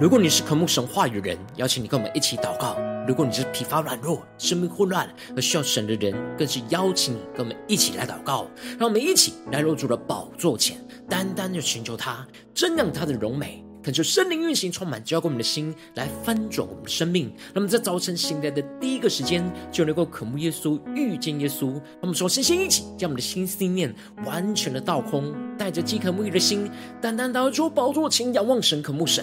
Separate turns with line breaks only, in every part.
如果你是渴慕神话语的人，邀请你跟我们一起祷告；如果你是疲乏软弱、生命混乱而需要神的人，更是邀请你跟我们一起来祷告。让我们一起来入主的宝座前，单单的寻求他，瞻仰他的荣美。恳求圣灵运行，充满浇灌我们的心，来翻转我们的生命。那么在早晨醒来的第一个时间，就能够渴慕耶稣，遇见耶稣。那我们首先先一起将我们的心思念完全的倒空，带着饥渴沐浴的心，单单的出宝座前仰望神，渴慕神。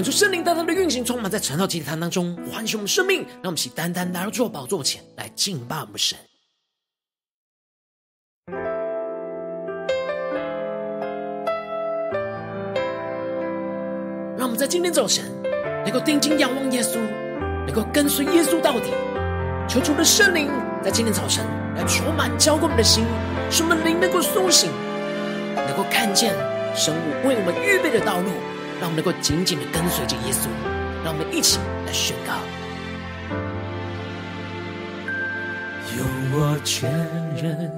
恳求圣灵大大的运行，充满在晨祷祭坛当中，唤醒我们生命，让我们起单单来到主宝座前来敬拜我们神。让我们在今天早晨能够定睛仰望耶稣，能够跟随耶稣到底。求主的圣灵在今天早晨来充满浇灌我们的心，使我们灵能够苏醒，能够看见神为我们预备的道路。让我们能够紧紧的跟随着耶稣，让我们一起来宣告：
用我全人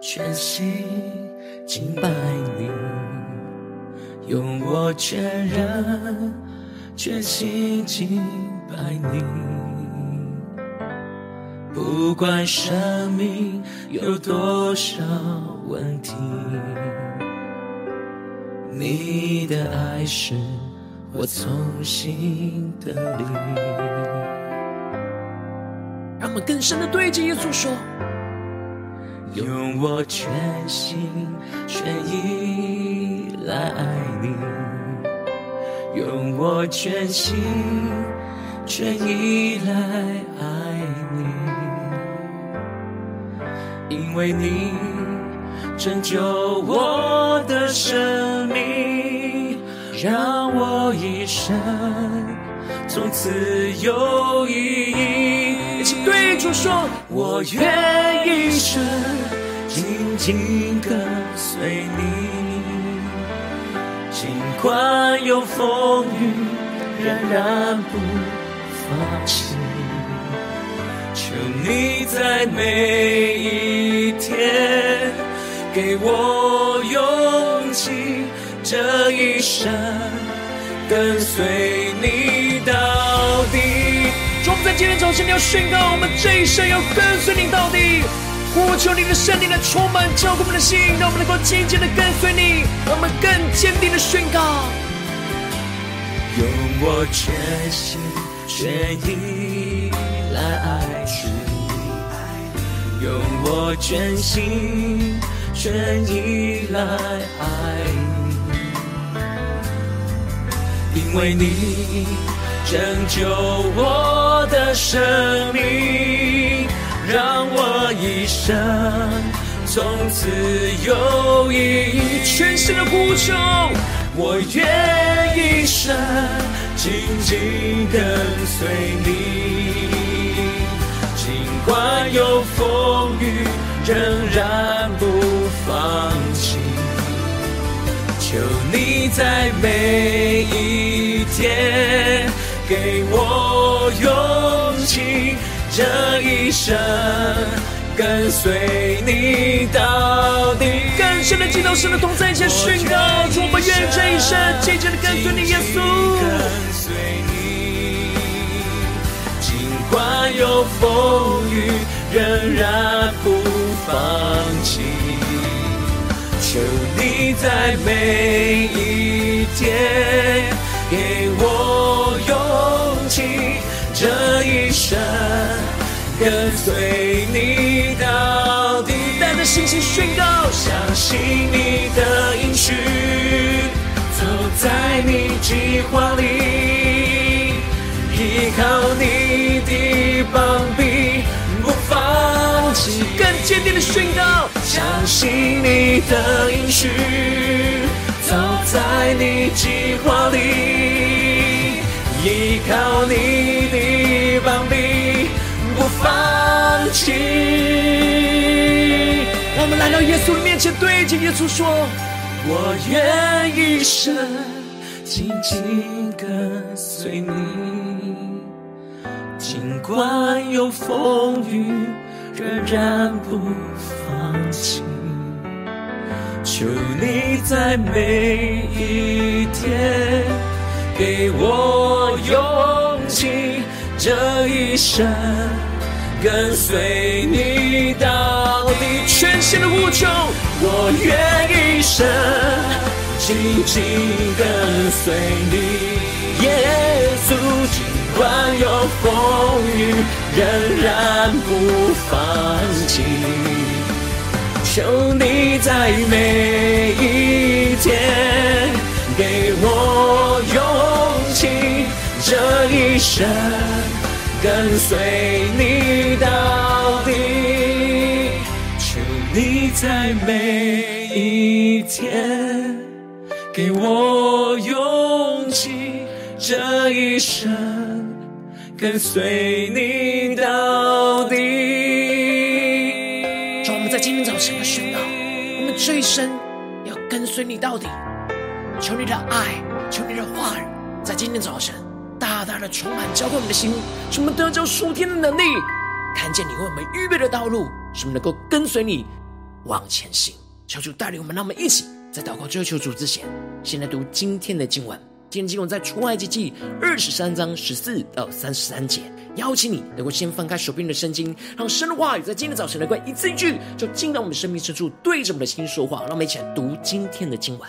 全心敬拜你，用我全人全心敬拜你，不管生命有多少问题。你的爱是我从心的力，
让我们更深的对着耶稣说：
用我全心全意来爱你，用我全心全意来爱你，因为你。拯救我的生命，让我一生从此有意义。
一对主说：
我愿一生紧紧跟随你，尽管有风雨，仍然不放弃。求你在每一天。给我勇气，这一生跟随你到底。
主，我们在今天早晨要宣告，我们这一生要跟随你到底。呼求你的圣灵来充满浇灌我们的心，让我们能够紧紧的跟随你，让我们更坚定的宣告。
用我全心全意来爱主，用我全心。全依赖爱你，因为你拯救我的生命，让我一生从此有意义。
全新的呼求，
我愿一生紧紧跟随你，尽管有风雨，仍然不。放弃，求你在每一天给我勇气，这一生跟随你到底。
更深的敬拜，神的同在，一起宣告，我们愿这一生紧紧的跟随你，耶稣。
跟随你，尽管有风雨，仍然不放弃。你在每一天给我勇气，这一生跟随你到底。
带着信心宣告，
相信你的应许，走在你计划里，依靠你的膀臂，放弃。
更坚定的宣告，
相信你的应许，走在你计划里，依靠你的膀臂，不放弃。
让我们来到耶稣的面前，对着耶稣说：“
我愿一生紧紧跟随你，尽管有风雨，仍然不放弃。求你在每一天给我勇气，这一生。”跟随你到底，
全心的呼求，
我愿一生紧紧跟随你。耶稣，尽管有风雨，仍然不放弃。求你在每一天给我勇气，这一生。跟随你到底，求你在每一天给我勇气，这一生跟随你到底。
让我们在今天早晨的宣告，我们这一生要跟随你到底。求你的爱，求你的话语，在今天早晨。大大的充满浇灌我们的心，使我们得着属天的能力，看见你为我们预备的道路，使我们能够跟随你往前行。求主带领我们，让我们一起在祷告追求主之前，先来读今天的经文。今天经文在出埃及记二十三章十四到三十三节。邀请你能够先翻开手边的圣经，让神的话语在今天早晨能够一字一句，就进到我们的生命深处，对着我们的心说话。让我们一起来读今天的经文。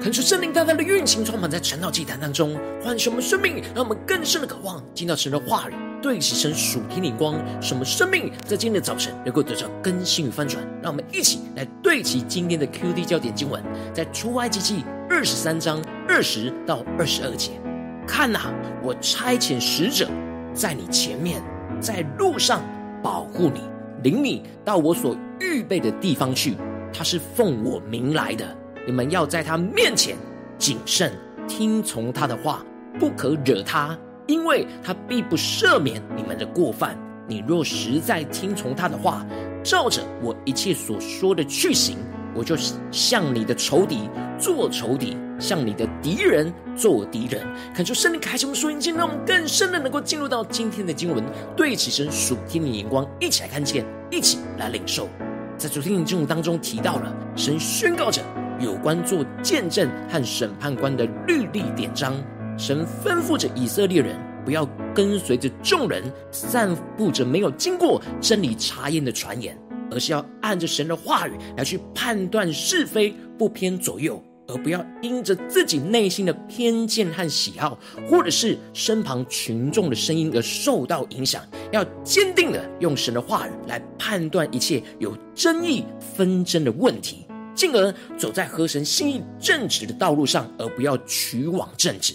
恳求圣灵大大的运行，充满在晨祷祭坛当中，唤醒我们生命，让我们更深的渴望进到神的话语，对齐神属天的光，什么生命在今天的早晨能够得到更新与翻转。让我们一起来对齐今天的 QD 焦点经文，在出埃及记二十三章二十到二十二节。看哪，我差遣使者在你前面，在路上保护你，领你到我所预备的地方去。他是奉我名来的。你们要在他面前谨慎听从他的话，不可惹他，因为他必不赦免你们的过犯。你若实在听从他的话，照着我一切所说的去行，我就向你的仇敌做仇敌，向你的敌人做敌人。恳求圣灵开启我们属灵，让我们更深的能够进入到今天的经文，对齐神属天的眼光，一起来看见，一起来领受。在昨天的经文当中提到了，神宣告着。有关做见证和审判官的律例典章，神吩咐着以色列人不要跟随着众人散布着没有经过真理查验的传言，而是要按着神的话语来去判断是非，不偏左右，而不要因着自己内心的偏见和喜好，或者是身旁群众的声音而受到影响，要坚定的用神的话语来判断一切有争议纷争的问题。进而走在合神心意正直的道路上，而不要屈枉正直。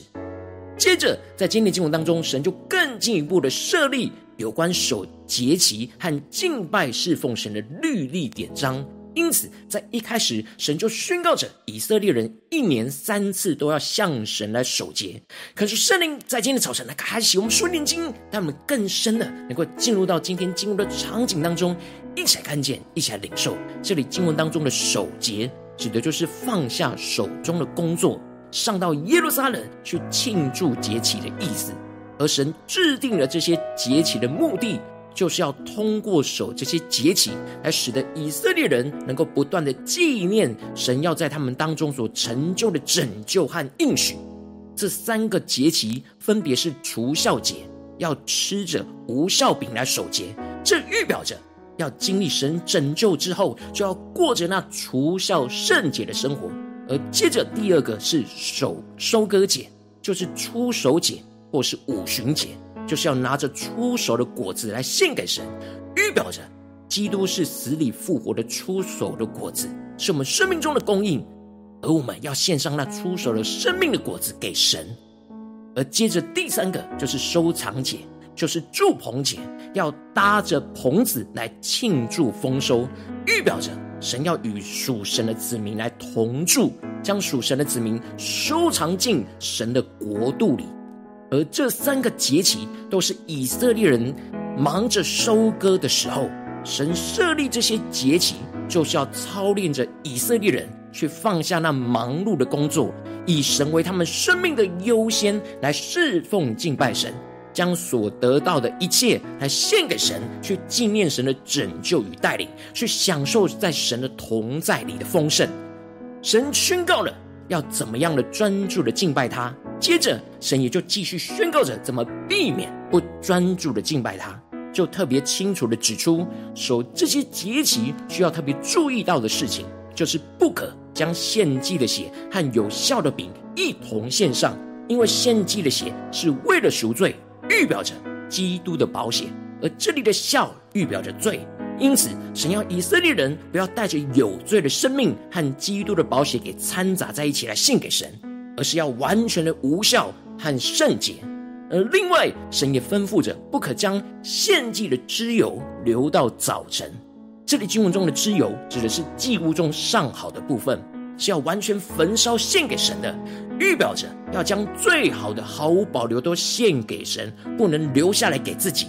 接着，在今天经文当中，神就更进一步的设立有关守节期和敬拜侍奉神的律例典章。因此，在一开始，神就宣告着以色列人一年三次都要向神来守节。可是，圣灵在今天的早晨来开启我们属灵经，让我们更深的能够进入到今天经文的场景当中，一起来看见，一起来领受。这里经文当中的守节，指的就是放下手中的工作，上到耶路撒冷去庆祝节期的意思。而神制定了这些节期的目的。就是要通过守这些节期，来使得以色列人能够不断的纪念神要在他们当中所成就的拯救和应许。这三个节期分别是除酵节，要吃着无酵饼来守节，这预表着要经历神拯救之后，就要过着那除酵圣洁的生活。而接着第二个是手收割节，就是出手节或是五旬节。就是要拿着出手的果子来献给神，预表着基督是死里复活的出手的果子，是我们生命中的供应，而我们要献上那出手的生命的果子给神。而接着第三个就是收藏节，就是住棚节，要搭着棚子来庆祝丰收，预表着神要与属神的子民来同住，将属神的子民收藏进神的国度里。而这三个节期都是以色列人忙着收割的时候，神设立这些节期，就是要操练着以色列人去放下那忙碌的工作，以神为他们生命的优先，来侍奉敬拜神，将所得到的一切来献给神，去纪念神的拯救与带领，去享受在神的同在里的丰盛。神宣告了要怎么样的专注的敬拜他。接着，神也就继续宣告着怎么避免不专注的敬拜他，就特别清楚的指出，守这些节期需要特别注意到的事情，就是不可将献祭的血和有效的饼一同献上，因为献祭的血是为了赎罪，预表着基督的宝血，而这里的酵预表着罪，因此神要以色列人不要带着有罪的生命和基督的宝血给掺杂在一起来献给神。而是要完全的无效和圣洁，而另外神也吩咐着，不可将献祭的脂油留到早晨。这里经文中的脂油指的是祭物中上好的部分，是要完全焚烧献给神的，预表着要将最好的毫无保留都献给神，不能留下来给自己，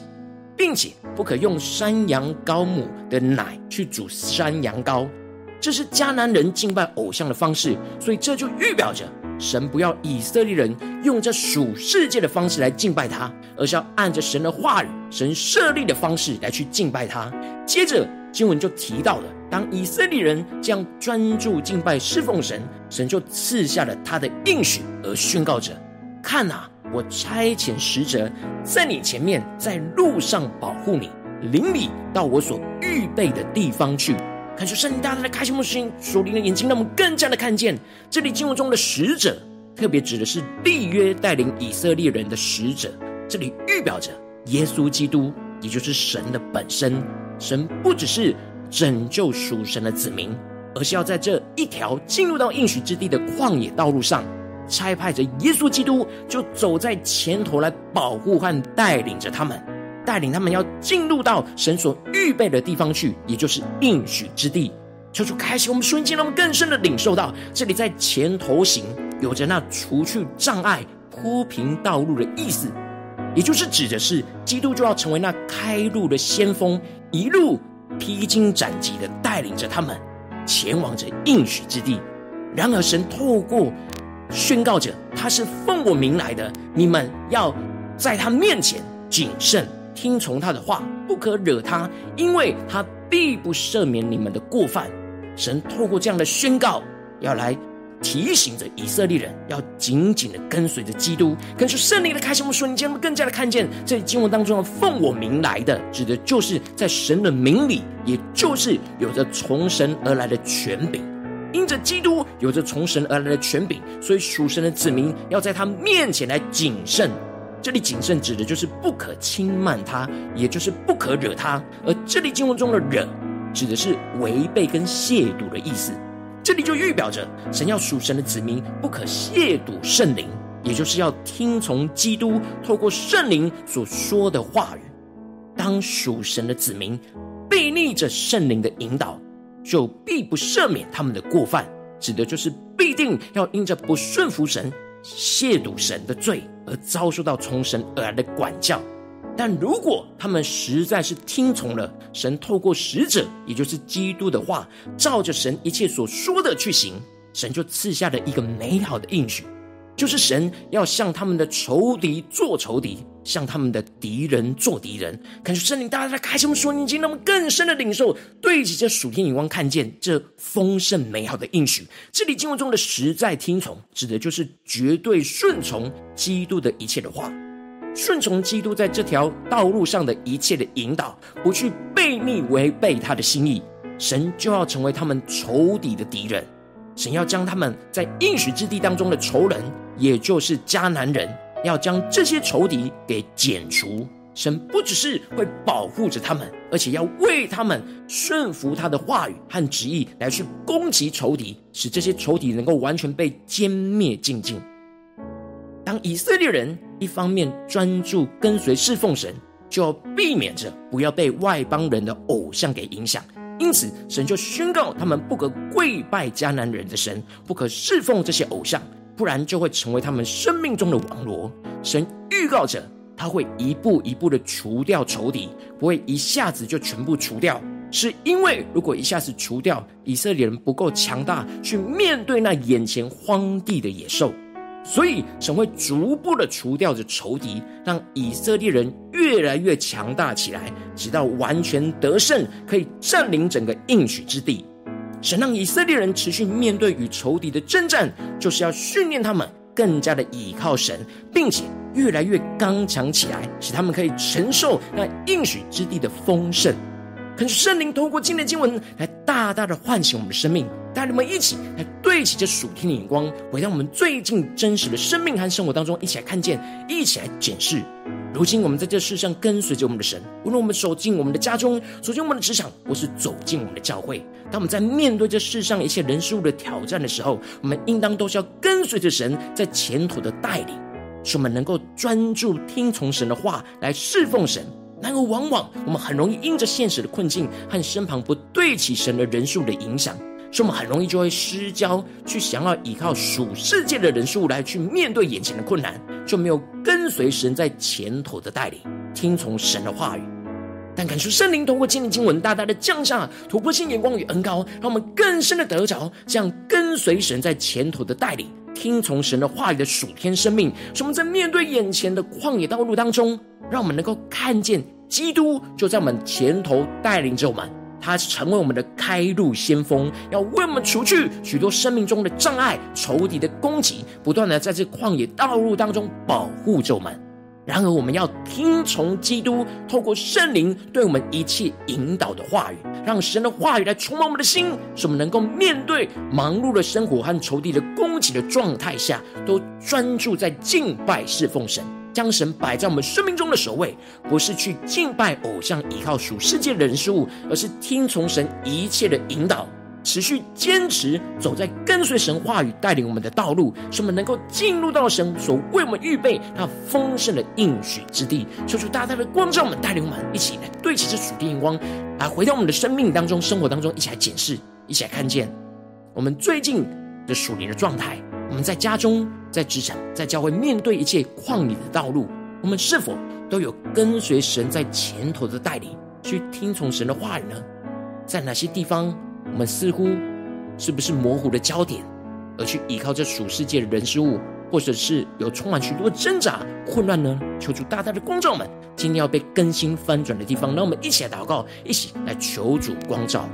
并且不可用山羊羔母的奶去煮山羊羔，这是迦南人敬拜偶像的方式，所以这就预表着。神不要以色列人用这属世界的方式来敬拜他，而是要按着神的话语、神设立的方式来去敬拜他。接着经文就提到了，当以色列人这样专注敬拜侍奉神，神就赐下了他的应许，而宣告着：“看哪，我差遣使者在你前面，在路上保护你，领你到我所预备的地方去。”看出圣灵大大的开启我们心属灵的眼睛，让我们更加的看见这里经文中的使者，特别指的是立约带领以色列人的使者。这里预表着耶稣基督，也就是神的本身。神不只是拯救属神的子民，而是要在这一条进入到应许之地的旷野道路上，差派着耶稣基督，就走在前头来保护和带领着他们，带领他们要进入到神所预备的地方去，也就是应许之地。求主开启我们瞬间，让我们更深的领受到，这里在前头行，有着那除去障碍、铺平道路的意思，也就是指的是基督就要成为那开路的先锋，一路披荆斩棘的带领着他们前往着应许之地。然而，神透过宣告着他是奉我名来的，你们要在他面前谨慎听从他的话，不可惹他，因为他必不赦免你们的过犯。神透过这样的宣告，要来提醒着以色列人，要紧紧的跟随着基督。跟随圣灵的开启，我们瞬间更加的看见，这里经文当中的“奉我名来的”，指的就是在神的名里，也就是有着从神而来的权柄。因着基督有着从神而来的权柄，所以属神的子民要在他面前来谨慎。这里谨慎指的就是不可轻慢他，也就是不可惹他。而这里经文中的“惹”。指的是违背跟亵渎的意思，这里就预表着神要属神的子民不可亵渎圣灵，也就是要听从基督透过圣灵所说的话语。当属神的子民背逆着圣灵的引导，就必不赦免他们的过犯，指的就是必定要因着不顺服神、亵渎神的罪而遭受到从神而来的管教。但如果他们实在是听从了神透过使者，也就是基督的话，照着神一切所说的去行，神就赐下了一个美好的应许，就是神要向他们的仇敌做仇敌，向他们的敌人做敌人。感谢圣灵，大家在开什么说念经，让我们更深的领受，对齐这属天眼光，看见这丰盛美好的应许。这里经文中的实在听从，指的就是绝对顺从基督的一切的话。顺从基督在这条道路上的一切的引导，不去背逆违背他的心意，神就要成为他们仇敌的敌人。神要将他们在应许之地当中的仇人，也就是迦南人，要将这些仇敌给剪除。神不只是会保护着他们，而且要为他们顺服他的话语和旨意来去攻击仇敌，使这些仇敌能够完全被歼灭净尽。当以色列人一方面专注跟随侍奉神，就要避免着不要被外邦人的偶像给影响。因此，神就宣告他们不可跪拜迦南人的神，不可侍奉这些偶像，不然就会成为他们生命中的网罗。神预告着他会一步一步的除掉仇敌，不会一下子就全部除掉，是因为如果一下子除掉，以色列人不够强大去面对那眼前荒地的野兽。所以，神会逐步的除掉这仇敌，让以色列人越来越强大起来，直到完全得胜，可以占领整个应许之地。神让以色列人持续面对与仇敌的征战，就是要训练他们更加的倚靠神，并且越来越刚强起来，使他们可以承受那应许之地的丰盛。可是圣灵透过今天的经文来大大的唤醒我们的生命，带你们一起来对齐这属天的眼光，回到我们最近真实的生命和生活当中，一起来看见，一起来检视。如今我们在这世上跟随着我们的神，无论我们走进我们的家中，走进我们的职场，或是走进我们的教会，当我们在面对这世上一切人事物的挑战的时候，我们应当都是要跟随着神在前途的带领，使我们能够专注听从神的话来侍奉神。然而，往往我们很容易因着现实的困境和身旁不对齐神的人数的影响，所以我们很容易就会失焦，去想要依靠属世界的人数来去面对眼前的困难，就没有跟随神在前头的带领，听从神的话语。但感受圣灵通过今天经文大大的降下突破性眼光与恩膏，让我们更深的得着这样跟随神在前头的带领，听从神的话语的属天生命，使我们在面对眼前的旷野道路当中。让我们能够看见基督就在我们前头带领着我们，他成为我们的开路先锋，要为我们除去许多生命中的障碍、仇敌的攻击，不断的在这旷野道路当中保护着我们。然而，我们要听从基督透过圣灵对我们一切引导的话语，让神的话语来充满我们的心，使我们能够面对忙碌的生活和仇敌的攻击的状态下，都专注在敬拜侍奉神，将神摆在我们生命中的首位，不是去敬拜偶像，依靠属世界的人事物，而是听从神一切的引导。持续坚持走在跟随神话语带领我们的道路，使我们能够进入到神所为我们预备那丰盛的应许之地。求主大大的光照我们，带领我们一起来对齐这属地眼光，来回到我们的生命当中、生活当中，一起来检视，一起来看见我们最近的属灵的状态。我们在家中、在职场、在教会，面对一切旷野的道路，我们是否都有跟随神在前头的带领，去听从神的话语呢？在哪些地方？我们似乎是不是模糊的焦点，而去依靠这属世界的人事物，或者是有充满许多挣扎、混乱呢？求主大大的光照们，今天要被更新翻转的地方，让我们一起来祷告，一起来求主光照。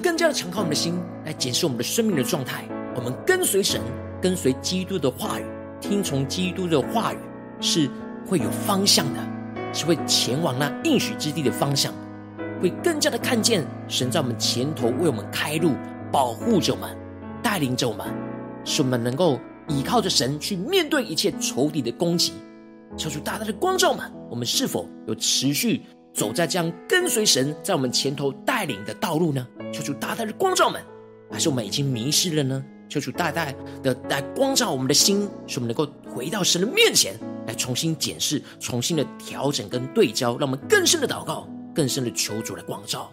更加的敞开我们的心，来检视我们的生命的状态。我们跟随神，跟随基督的话语，听从基督的话语，是会有方向的，是会前往那应许之地的方向，会更加的看见神在我们前头为我们开路，保护着我们，带领着我们，使我们能够依靠着神去面对一切仇敌的攻击。求主大大的光照们，我们是否有持续走在这样跟随神在我们前头带领的道路呢？求主大大的光照们，还是我们已经迷失了呢？求主大大的来光照我们的心，使我们能够回到神的面前，来重新检视、重新的调整跟对焦，让我们更深的祷告，更深的求主来光照。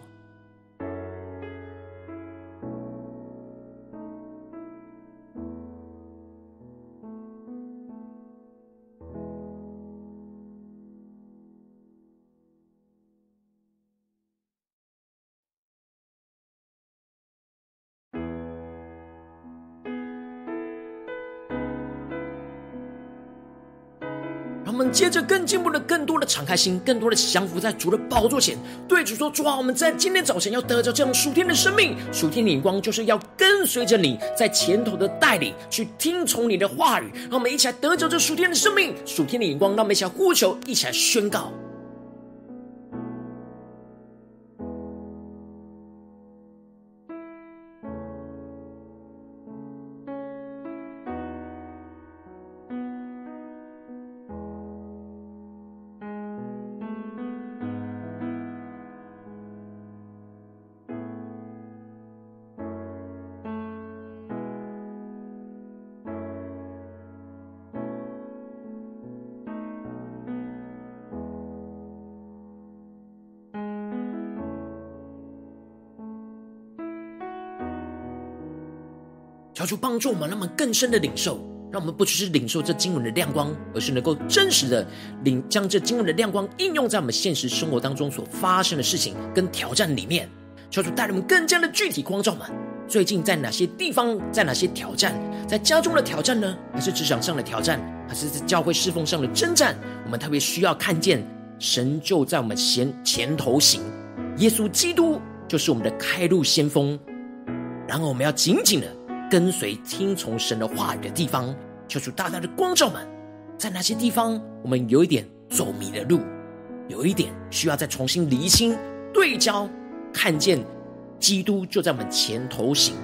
我们接着更进步的、更多的敞开心，更多的降服在主的宝座前，对主说：“主啊，我们在今天早晨要得着这样属天的生命，属天的眼光，就是要跟随着你在前头的带领，去听从你的话语。让我们一起来得着这属天的生命、属天的眼光，让我们一起来呼求，一起来宣告。”求帮助我们，让我们更深的领受，让我们不只是领受这经文的亮光，而是能够真实的领将这经文的亮光应用在我们现实生活当中所发生的事情跟挑战里面。求主带领我们更加的具体光照们，最近在哪些地方，在哪些挑战，在家中的挑战呢？还是职场上的挑战？还是在教会侍奉上的征战？我们特别需要看见神就在我们前前头行，耶稣基督就是我们的开路先锋，然后我们要紧紧的。跟随听从神的话语的地方，求主大大的光照们，在那些地方我们有一点走迷了路，有一点需要再重新厘清对焦，看见基督就在我们前头行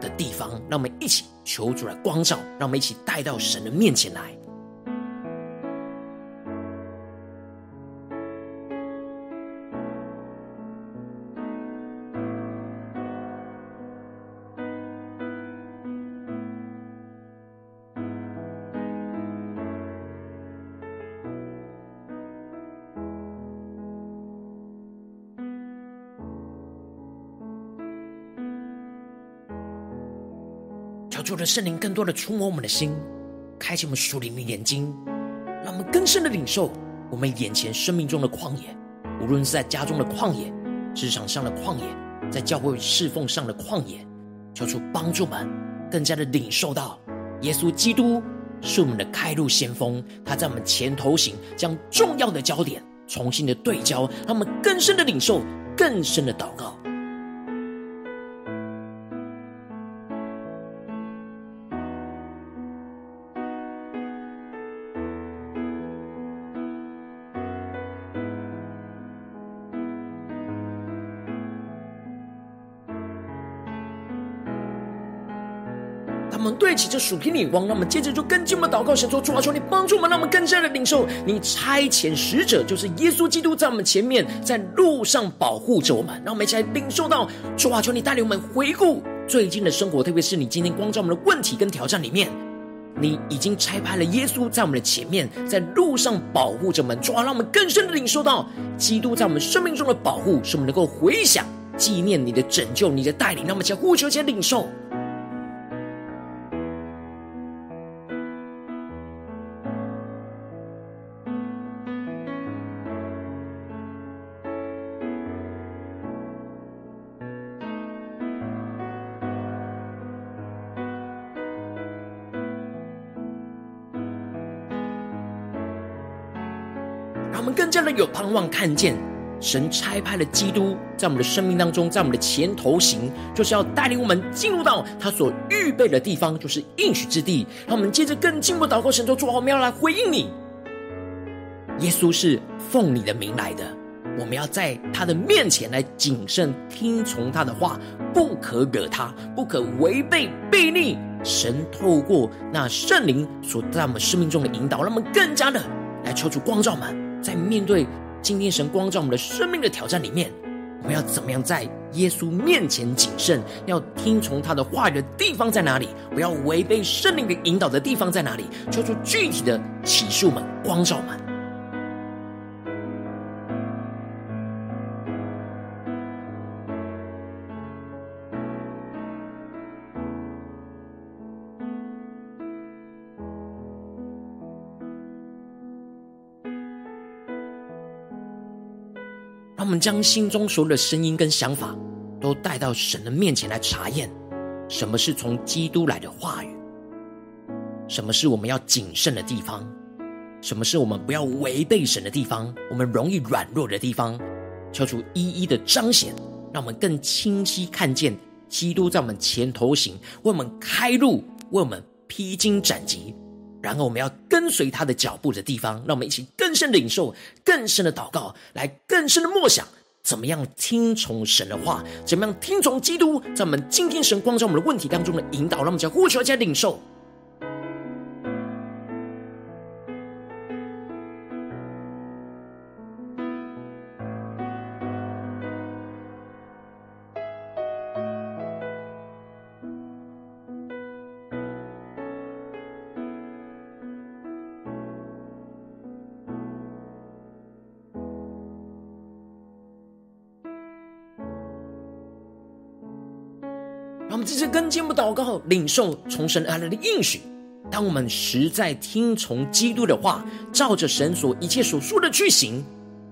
的地方，让我们一起求主来光照，让我们一起带到神的面前来。主的圣灵更多的触摸我们的心，开启我们属灵的眼睛，让我们更深的领受我们眼前生命中的旷野，无论是在家中的旷野、职场上的旷野，在教会侍奉上的旷野，求主帮助我们更加的领受到耶稣基督是我们的开路先锋，他在我们前头行，将重要的焦点重新的对焦，让我们更深的领受，更深的祷告。对齐这属天的眼光，那么接着就跟进我们祷告，神说：主啊，求你帮助我们，让我们更加的领受你差遣使者，就是耶稣基督在我们前面，在路上保护着我们。让我们一起来领受到主啊，求你带领我们回顾最近的生活，特别是你今天光照我们的问题跟挑战里面，你已经差派了耶稣在我们的前面，在路上保护着我们。主啊，让我们更深的领受到基督在我们生命中的保护，使我们能够回想纪念你的拯救、你的带领。让我们一起来呼求，一起来领受。有盼望，看见神差派了基督在我们的生命当中，在我们的前头行，就是要带领我们进入到他所预备的地方，就是应许之地。让我们接着更进一步祷告，神说：主啊，我们要来回应你。耶稣是奉你的名来的，我们要在他的面前来谨慎听从他的话，不可惹他，不可违背悖逆。神透过那圣灵所在我们生命中的引导，让我们更加的来求主光照们。在面对今天神光照我们的生命的挑战里面，我们要怎么样在耶稣面前谨慎？要听从他的话语的地方在哪里？不要违背圣灵的引导的地方在哪里？做出具体的启示们、光照。们将心中所有的声音跟想法，都带到神的面前来查验，什么是从基督来的话语，什么是我们要谨慎的地方，什么是我们不要违背神的地方，我们容易软弱的地方，求主一一的彰显，让我们更清晰看见基督在我们前头行，为我们开路，为我们披荆斩棘。然后我们要跟随他的脚步的地方，让我们一起更深的领受、更深的祷告，来更深的默想，怎么样听从神的话，怎么样听从基督在我们今天神光照我们的问题当中的引导，让我们在呼求在领受。这次跟进步祷告，领受从神而来的应许。当我们实在听从基督的话，照着神所一切所说的去行，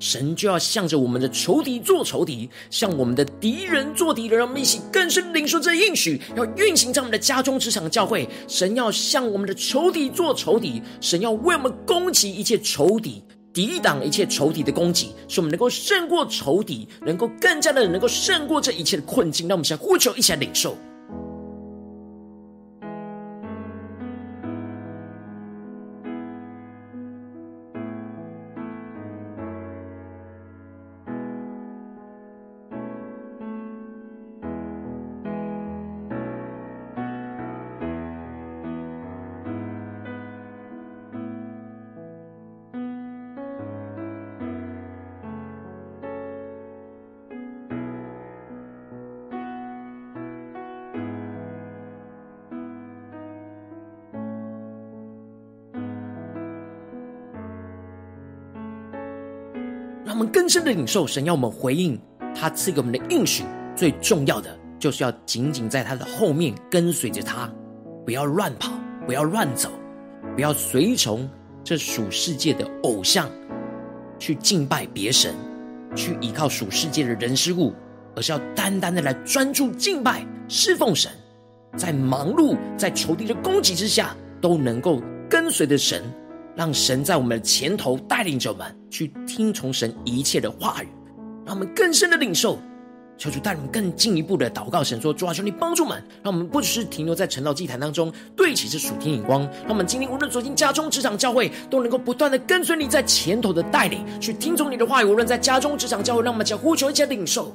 神就要向着我们的仇敌做仇敌，向我们的敌人做敌人。让我们一起更深领受这应许，要运行在我们的家中、职场、教会。神要向我们的仇敌做仇敌，神要为我们攻击一切仇敌，抵挡一切仇敌的攻击，使我们能够胜过仇敌，能够更加的能够胜过这一切的困境。让我们先呼求，一起来领受。们更深的领受神要我们回应他赐给我们的应许，最重要的就是要紧紧在他的后面跟随着他，不要乱跑，不要乱走，不要随从这属世界的偶像去敬拜别神，去依靠属世界的人事物，而是要单单的来专注敬拜、侍奉神，在忙碌、在仇敌的攻击之下，都能够跟随着神，让神在我们的前头带领着我们去听从神一切的话语，让我们更深的领受。求主带领更进一步的祷告，神说：主啊，求你帮助我们，让我们不只是停留在晨祷祭坛当中，对齐这属天眼光，让我们今天无论走进家中、职场、教会，都能够不断的跟随你在前头的带领，去听从你的话语。无论在家中、职场、教会，让我们将呼求一切领受。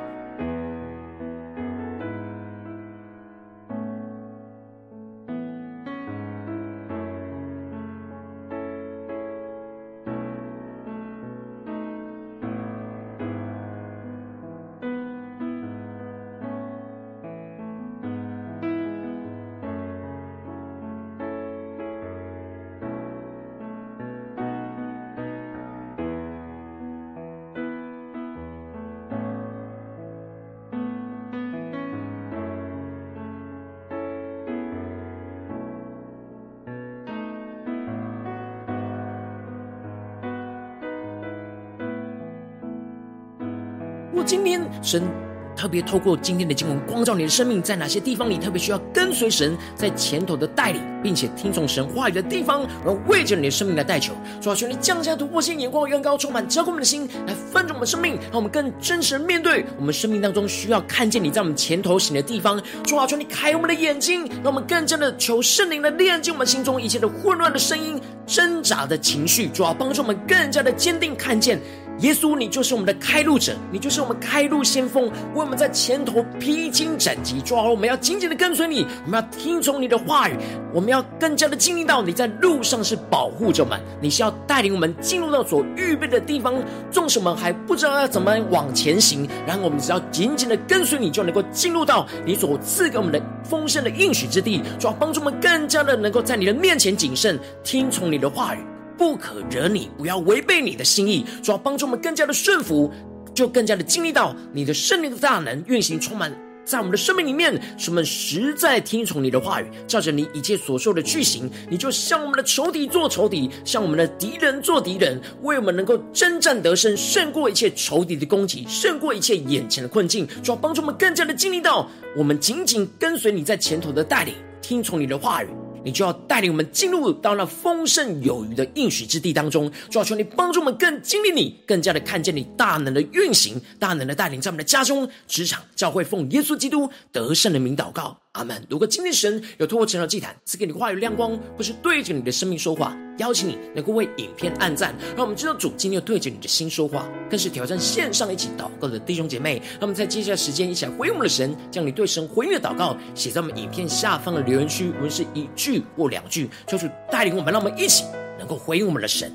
神特别透过今天的经文光照你的生命，在哪些地方你特别需要跟随神在前头的带领，并且听从神话语的地方，然后为着你的生命来代求。主啊，求你降下突破性眼光，远高充满，浇灌我们的心，来翻转我们生命，让我们更真实面对我们生命当中需要看见你在我们前头行的地方。主啊，求你开我们的眼睛，让我们更加的求圣灵来炼净我们心中一切的混乱的声音、挣扎的情绪。主啊，帮助我们更加的坚定看见。耶稣，你就是我们的开路者，你就是我们开路先锋，为我们在前头披荆斩棘。主啊，我们要紧紧的跟随你，我们要听从你的话语，我们要更加的经历到你在路上是保护着我们，你是要带领我们进入到所预备的地方。纵使我们还不知道要怎么往前行，然后我们只要紧紧的跟随你，就能够进入到你所赐给我们的丰盛的应许之地。主啊，帮助我们更加的能够在你的面前谨慎，听从你的话语。不可惹你，不要违背你的心意，主要帮助我们更加的顺服，就更加的经历到你的圣灵的大能运行，充满在我们的生命里面，使我们实在听从你的话语，照着你一切所说的去行。你就向我们的仇敌做仇敌，向我们的敌人做敌人，为我们能够征战得胜，胜过一切仇敌的攻击，胜过一切眼前的困境。主要帮助我们更加的经历到，我们紧紧跟随你在前头的带领，听从你的话语。你就要带领我们进入到那丰盛有余的应许之地当中，主要求你帮助我们更经历你，更加的看见你大能的运行，大能的带领，在我们的家中、职场、教会，奉耶稣基督得胜的名祷告。阿门。如果今天神有透过晨祷祭坛赐给你话语亮光，或是对着你的生命说话，邀请你能够为影片按赞，让我们知道主今天又对着你的心说话，更是挑战线上一起祷告的弟兄姐妹。那么在接下来时间一起来回应我们的神，将你对神回应的祷告写在我们影片下方的留言区，无论是一句或两句，就是带领我们，让我们一起能够回应我们的神。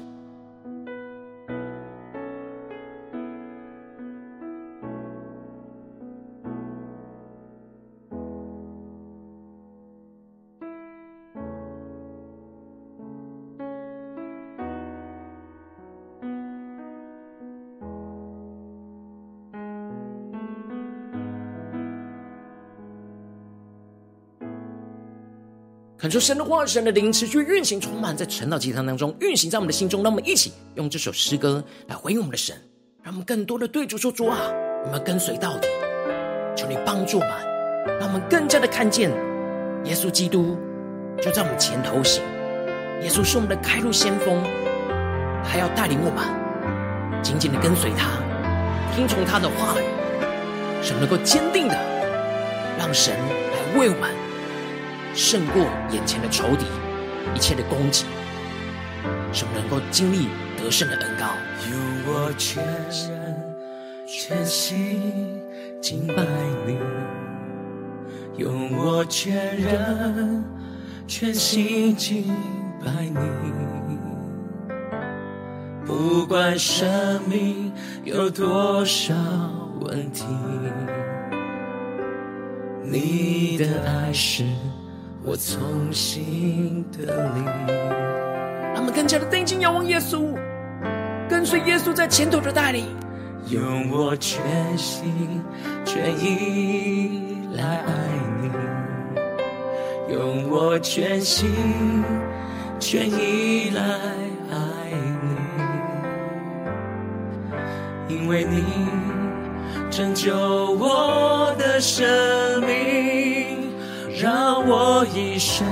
恳求神的话，神的灵持续运行，充满在晨祷祭坛当中，运行在我们的心中。让我们一起用这首诗歌来回应我们的神，让我们更多的对主说：“主啊，我们跟随到底。求你帮助我们，让我们更加的看见耶稣基督就在我们前头行。耶稣是我们的开路先锋，他要带领我们紧紧的跟随他，听从他的话语，使能够坚定的让神来为我们。”胜过眼前的仇敌，一切的攻击，使我们能够经历得胜的恩膏。
用我全人全心敬拜你，用我全人全心敬拜你。不管生命有多少问题，你的爱是我重新得力。
他们更加的定睛仰望耶稣，跟随耶稣在前头的带领，
用我全心全意来爱你，用我全心全意来爱你，因为你拯救我的生命，让我一生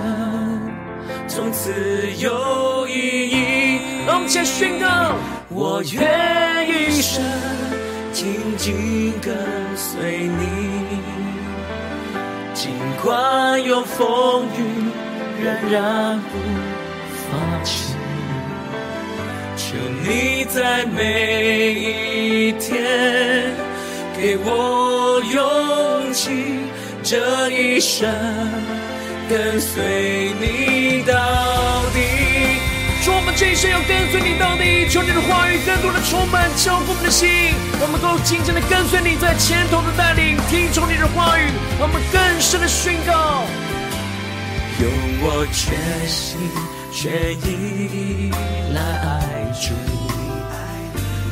从此有意义。
让我们先宣告：
我愿一生紧紧跟随你，尽管有风雨，仍然不放弃。求你在每一天给我勇气，这一生跟随你到底。
说我们这一生要跟随你到底，求你的话语更多的充满交付我们的心，我们能够紧紧的跟随你在前头的带领，听从你的话语，我们更深的宣告。
用我全心全意来爱主，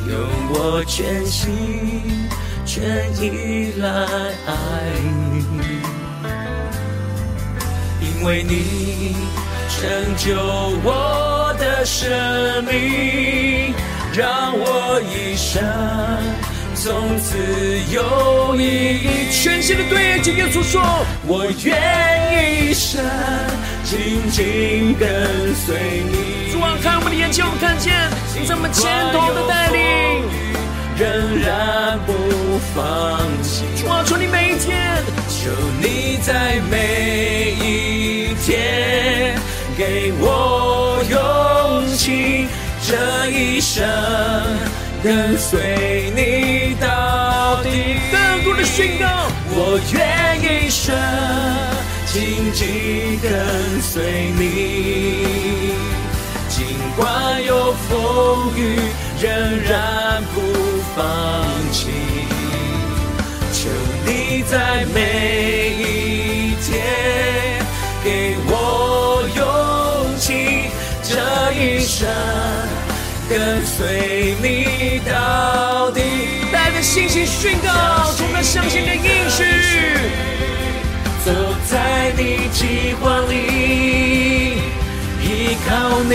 用我全心全意来爱你，为你拯救我的生命，让我一生从此有意义。
全新的对着耶稣说：“
我愿一生紧紧跟随你。”
主啊，看我们的眼睛，我们看见你在我们前头的带领，
仍然不放弃。
主啊，求你每一天，
求你在每一天给我勇气，这一生跟随你到底。
更多的宣告。
我愿一生紧紧跟随你，尽管有风雨，仍然不放弃。求你在每跟随你到底。
带着信心宣告，充满相信的应许，
走在你计划里，依靠你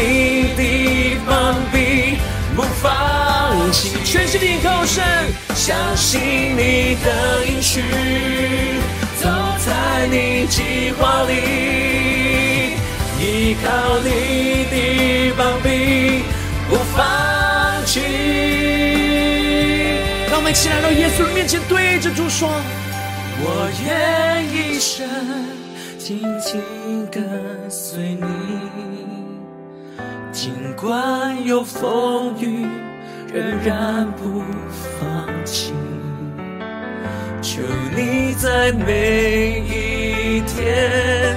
的膀臂，不放弃。
全心的依靠神，
相信你的应许，走在你计划里，依靠你的膀臂，不放弃。
让我们一起来到耶稣的面前，对着主说：“
我愿一生紧紧跟随你，尽管有风雨，仍然不放弃。求你在每一天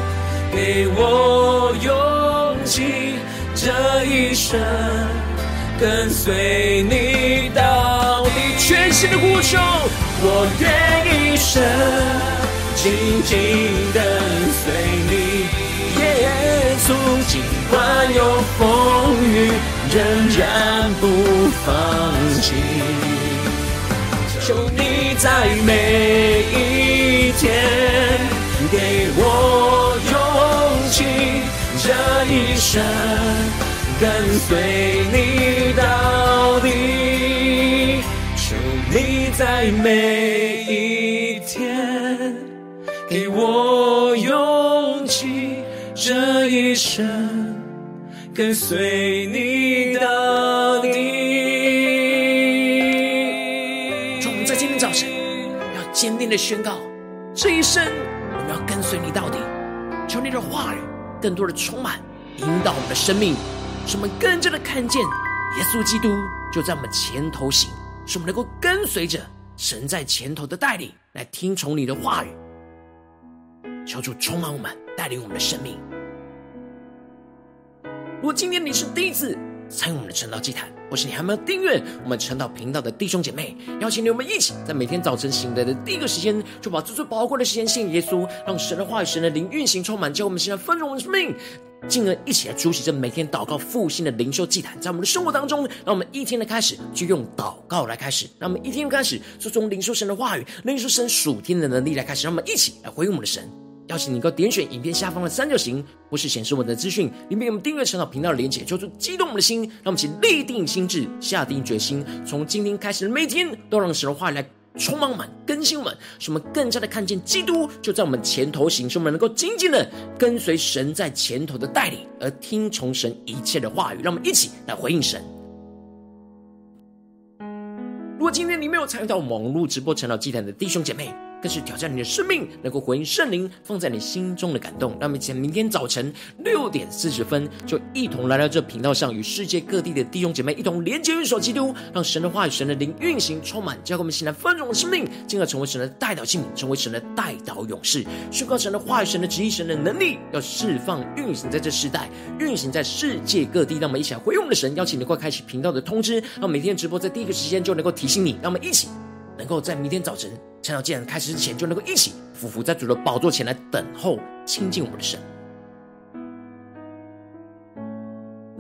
给我勇气，这一生跟随你到底。”
全新的呼求，
我愿一生紧紧跟随你，耶稣，尽管有风雨，仍然不放弃。求你在每一天给我勇气，这一生跟随你在每一天给我勇气，这一生跟随你到底。
主，我们在今天早晨要坚定的宣告，这一生我们要跟随你到底。求你的话语更多的充满，引导我们的生命，使我们更加的看见耶稣基督就在我们前头行。使我们能够跟随着神在前头的带领，来听从你的话语。求主充满我们，带领我们的生命。如果今天你是第一次参与我们的晨祷祭坛，或是你还没有订阅我们晨祷频道的弟兄姐妹，邀请你我们一起在每天早晨醒来的第一个时间，就把最最宝贵的时间献给耶稣，让神的话语、神的灵运行充满，叫我们现在丰盛我们的生命，进而一起来出席这每天祷告复兴的灵修祭坛，在我们的生活当中，让我们一天的开始就用祷告来开始，让我们一天开始就从灵修神的话语、灵修神属天的能力来开始，让我们一起来回应我们的神。邀请你能够点选影片下方的三角形，或是显示我的资讯，里面有我们订阅晨祷频道的连结，求主激动我们的心，让我们一起立定心志，下定决心，从今天开始的每天，都让神的话语来充满满、更新我们，使我们更加的看见基督就在我们前头行，使我们能够紧紧的跟随神在前头的带领，而听从神一切的话语。让我们一起来回应神。如果今天你没有参与到网络直播成祷祭坛的弟兄姐妹，更是挑战你的生命，能够回应圣灵放在你心中的感动。让我们在明天早晨六点四十分，就一同来到这频道上，与世界各地的弟兄姐妹一同连接、运手基督，让神的话语、神的灵运行充满，教给我们现在丰盛的生命，进而成为神的代祷器皿，成为神的代祷勇士，宣告神的话语、神的旨意、神的能力，要释放运行在这世代，运行在世界各地。让我们一起来回应我们的神，邀请你快开启频道的通知，让每天直播在第一个时间就能够提醒你。让我们一起。能够在明天早晨晨祷祭坛开始之前，就能够一起俯伏在主的宝座前来等候亲近我们的神。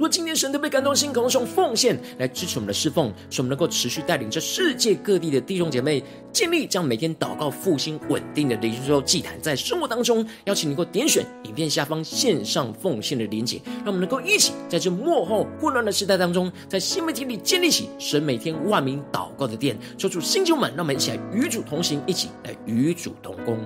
如果今天神特别感动心，可能用奉献来支持我们的侍奉，使我们能够持续带领着世界各地的弟兄姐妹建立这样每天祷告复兴稳定的灵修祭坛，在生活当中，邀请你能够点选影片下方线上奉献的连结，让我们能够一起在这幕后混乱的时代当中，在新媒体里建立起神每天万名祷告的殿，抽出新旧们，让我们一起来与主同行，一起来与主同工。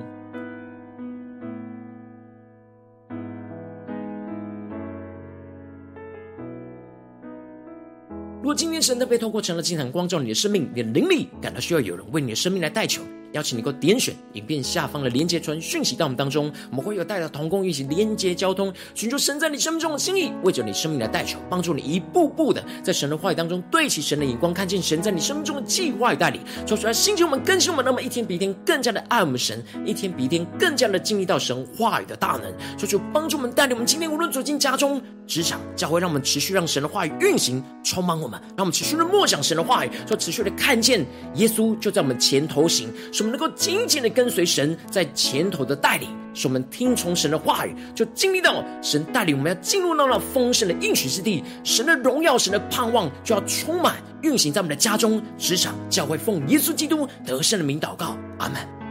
今天神特别透过晨祷祭坛光照你的生命，你的灵力感到需要有人为你的生命来代求。邀请你够点选影片下方的连接传讯息到我们当中，我们会有带着同工一起连接交通，寻求神在你生命中的心意，为着你生命的代求，帮助你一步步的在神的话语当中对齐神的眼光，看见神在你生命中的计划与带领，说出来兴起我们更新我们，那么一天比一天更加的爱我们神，一天比一天更加的经历到神话语的大能，说出帮助我们带领我们今天无论走进家中、职场、教会，让我们持续让神的话语运行充满我们，让我们持续的默想神的话语，说持续的看见耶稣就在我们前头行。说。我们能够紧紧的跟随神在前头的带领，使我们听从神的话语，就经历到神带领我们要进入到那丰盛的应许之地。神的荣耀、神的盼望就要充满运行在我们的家中、职场、教会，奉耶稣基督得胜的名祷告，阿门。